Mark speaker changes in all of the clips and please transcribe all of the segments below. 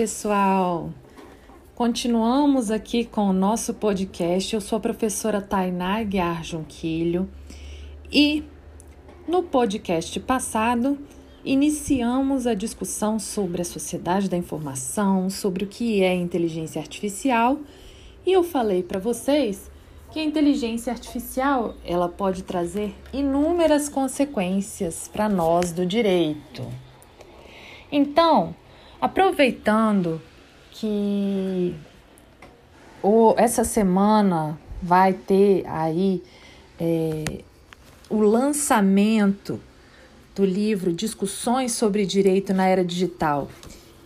Speaker 1: Pessoal! Continuamos aqui com o nosso podcast. Eu sou a professora Tainá Guiar Junquilho e no podcast passado iniciamos a discussão sobre a sociedade da informação, sobre o que é inteligência artificial e eu falei para vocês que a inteligência artificial ela pode trazer inúmeras consequências para nós do direito. Então, aproveitando que o, essa semana vai ter aí é, o lançamento do livro Discussões sobre Direito na Era Digital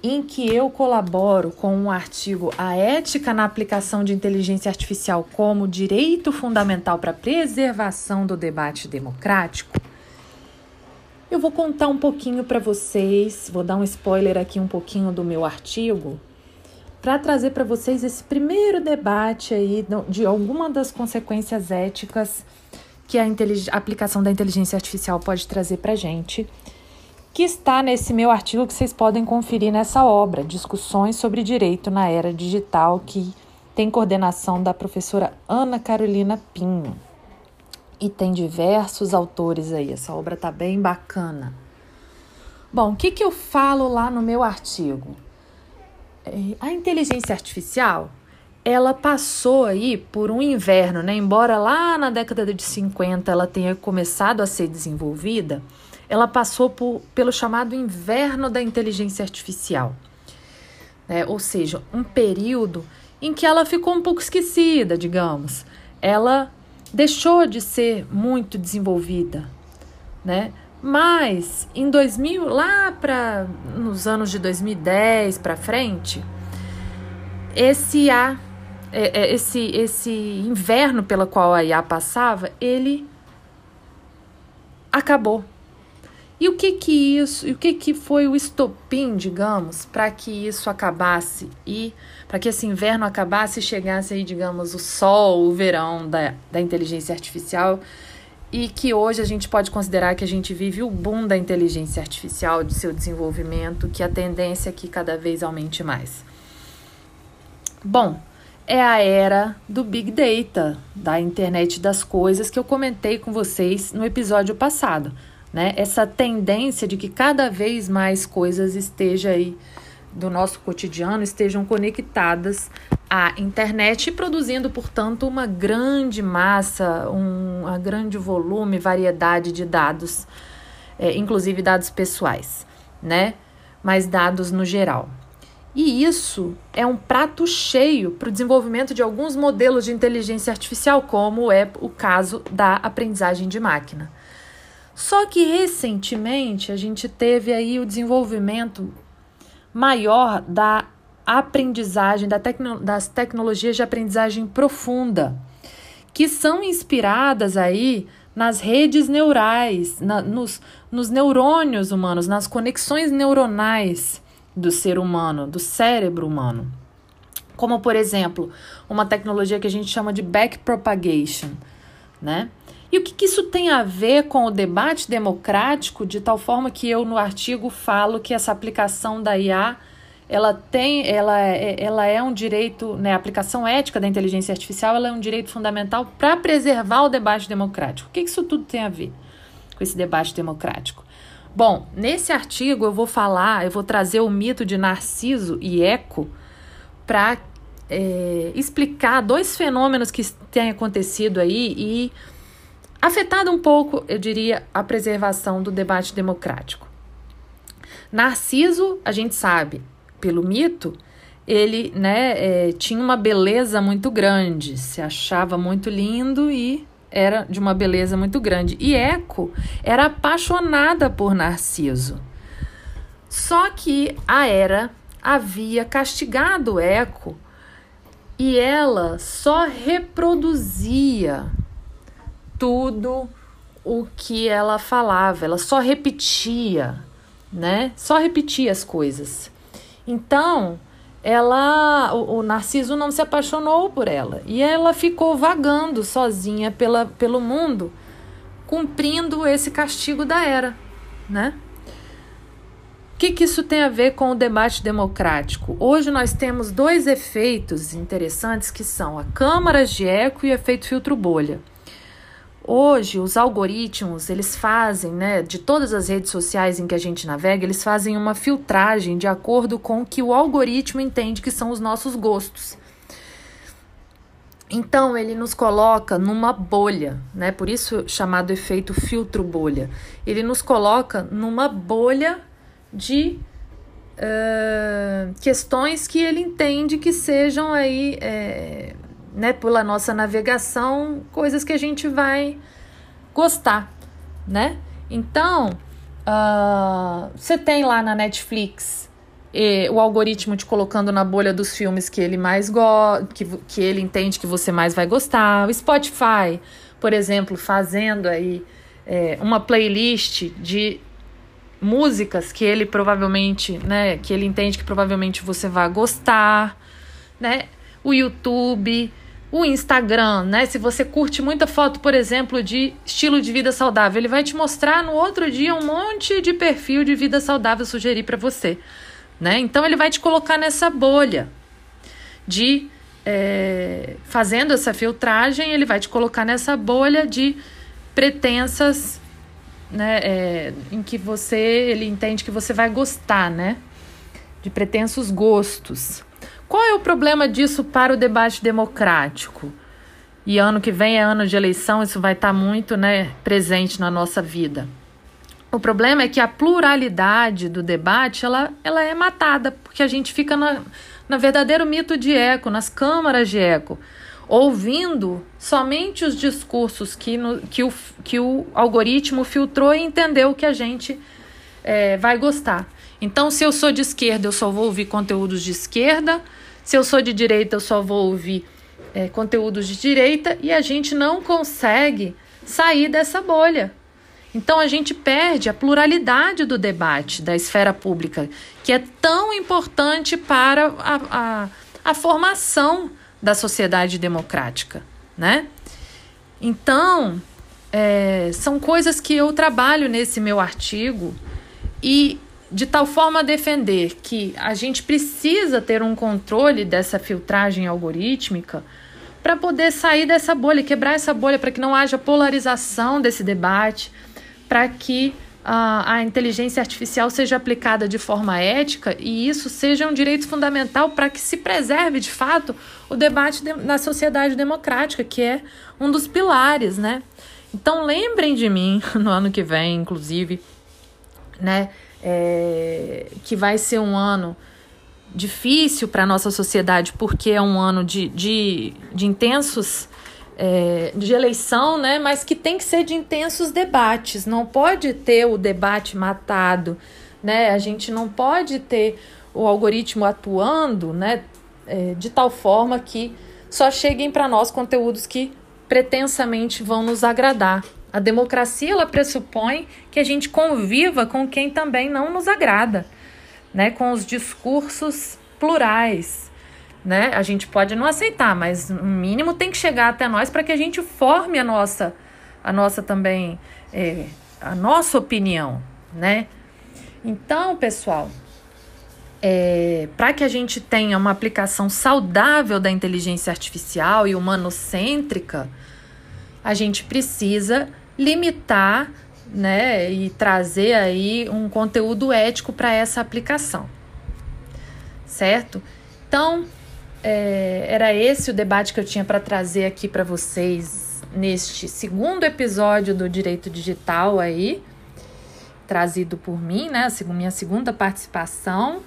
Speaker 1: em que eu colaboro com um artigo A Ética na Aplicação de Inteligência Artificial como Direito Fundamental para a Preservação do Debate Democrático, eu vou contar um pouquinho para vocês, vou dar um spoiler aqui um pouquinho do meu artigo, para trazer para vocês esse primeiro debate aí de alguma das consequências éticas que a, a aplicação da inteligência artificial pode trazer para a gente que está nesse meu artigo que vocês podem conferir nessa obra, Discussões sobre Direito na Era Digital, que tem coordenação da professora Ana Carolina Pinho. E tem diversos autores aí, essa obra tá bem bacana. Bom, o que, que eu falo lá no meu artigo? É, a inteligência artificial, ela passou aí por um inverno, né? Embora lá na década de 50 ela tenha começado a ser desenvolvida, ela passou por, pelo chamado inverno da inteligência artificial. Né? Ou seja, um período em que ela ficou um pouco esquecida, digamos. Ela deixou de ser muito desenvolvida, né? Mas em 2000, lá para nos anos de 2010 para frente, esse a é, é, esse esse inverno pela qual a IA passava, ele acabou. E o que que isso, o que que foi o estopim, digamos, para que isso acabasse e para que esse inverno acabasse e chegasse aí, digamos, o sol, o verão da, da inteligência artificial e que hoje a gente pode considerar que a gente vive o boom da inteligência artificial, de seu desenvolvimento, que a tendência é que cada vez aumente mais. Bom, é a era do Big Data, da internet das coisas que eu comentei com vocês no episódio passado né? Essa tendência de que cada vez mais coisas estejam aí do nosso cotidiano estejam conectadas à internet, produzindo, portanto, uma grande massa, um grande volume, variedade de dados, é, inclusive dados pessoais, né? Mas dados no geral. E isso é um prato cheio para o desenvolvimento de alguns modelos de inteligência artificial, como é o caso da aprendizagem de máquina. Só que recentemente a gente teve aí o desenvolvimento maior da aprendizagem, da tecno, das tecnologias de aprendizagem profunda, que são inspiradas aí nas redes neurais, na, nos, nos neurônios humanos, nas conexões neuronais do ser humano, do cérebro humano. Como, por exemplo, uma tecnologia que a gente chama de backpropagation, né? E o que, que, isso tem a ver com o debate democrático, de tal forma que eu no artigo falo que essa aplicação da IA ela tem, ela é, ela é um direito, né, a aplicação ética da inteligência artificial, ela é um direito fundamental para preservar o debate democrático. O que, que isso tudo tem a ver com esse debate democrático? Bom, nesse artigo eu vou falar, eu vou trazer o mito de Narciso e Eco para é, explicar dois fenômenos que têm acontecido aí e afetado um pouco, eu diria, a preservação do debate democrático. Narciso, a gente sabe, pelo mito, ele né, é, tinha uma beleza muito grande, se achava muito lindo e era de uma beleza muito grande. E Eco era apaixonada por Narciso. Só que a Era havia castigado Eco e ela só reproduzia tudo o que ela falava, ela só repetia, né? Só repetia as coisas. Então, ela, o, o, Narciso não se apaixonou por ela e ela ficou vagando sozinha pela, pelo mundo, cumprindo esse castigo da era, né? O que, que isso tem a ver com o debate democrático? Hoje nós temos dois efeitos interessantes que são a câmaras de eco e o efeito filtro bolha. Hoje, os algoritmos, eles fazem, né, de todas as redes sociais em que a gente navega, eles fazem uma filtragem de acordo com o que o algoritmo entende que são os nossos gostos. Então, ele nos coloca numa bolha, né? Por isso chamado efeito filtro bolha. Ele nos coloca numa bolha de uh, questões que ele entende que sejam aí é, né, pela nossa navegação, coisas que a gente vai gostar, né? Então, uh, você tem lá na Netflix e, o algoritmo te colocando na bolha dos filmes que ele mais gosta, que, que ele entende que você mais vai gostar. O Spotify, por exemplo, fazendo aí é, uma playlist de músicas que ele provavelmente, né, que ele entende que provavelmente você vai gostar, né? O YouTube, o Instagram, né? Se você curte muita foto, por exemplo, de estilo de vida saudável, ele vai te mostrar no outro dia um monte de perfil de vida saudável sugerir para você, né? Então ele vai te colocar nessa bolha de é, fazendo essa filtragem, ele vai te colocar nessa bolha de pretensas, né? É, em que você ele entende que você vai gostar, né? De pretensos gostos. Qual é o problema disso para o debate democrático? E ano que vem é ano de eleição, isso vai estar muito né, presente na nossa vida. O problema é que a pluralidade do debate ela, ela é matada, porque a gente fica na, na verdadeiro mito de eco, nas câmaras de eco, ouvindo somente os discursos que, no, que, o, que o algoritmo filtrou e entendeu que a gente é, vai gostar. Então, se eu sou de esquerda, eu só vou ouvir conteúdos de esquerda. Se eu sou de direita, eu só vou ouvir é, conteúdos de direita. E a gente não consegue sair dessa bolha. Então, a gente perde a pluralidade do debate da esfera pública, que é tão importante para a, a, a formação da sociedade democrática, né? Então, é, são coisas que eu trabalho nesse meu artigo e de tal forma defender que a gente precisa ter um controle dessa filtragem algorítmica para poder sair dessa bolha, quebrar essa bolha, para que não haja polarização desse debate, para que uh, a inteligência artificial seja aplicada de forma ética e isso seja um direito fundamental para que se preserve de fato o debate de, na sociedade democrática, que é um dos pilares, né? Então lembrem de mim no ano que vem, inclusive, né? é, que vai ser um ano difícil para a nossa sociedade, porque é um ano de, de, de intensos. É, de eleição, né? Mas que tem que ser de intensos debates. Não pode ter o debate matado, né? A gente não pode ter o algoritmo atuando, né? É, de tal forma que só cheguem para nós conteúdos que pretensamente vão nos agradar. A democracia ela pressupõe que a gente conviva com quem também não nos agrada, né? Com os discursos plurais, né? A gente pode não aceitar, mas no mínimo tem que chegar até nós para que a gente forme a nossa, a nossa também, é, a nossa opinião, né? Então, pessoal, é, para que a gente tenha uma aplicação saudável da inteligência artificial e humanocêntrica, a gente precisa limitar né, e trazer aí um conteúdo ético para essa aplicação. Certo? Então, é, era esse o debate que eu tinha para trazer aqui para vocês neste segundo episódio do Direito Digital aí, trazido por mim, né? Minha segunda participação.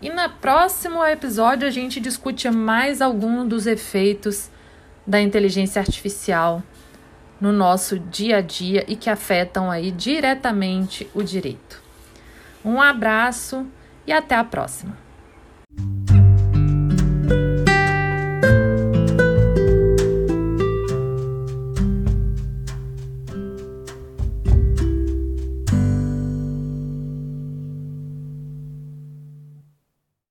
Speaker 1: E no próximo episódio a gente discute mais algum dos efeitos da inteligência artificial no nosso dia a dia e que afetam aí diretamente o direito. Um abraço e até a próxima.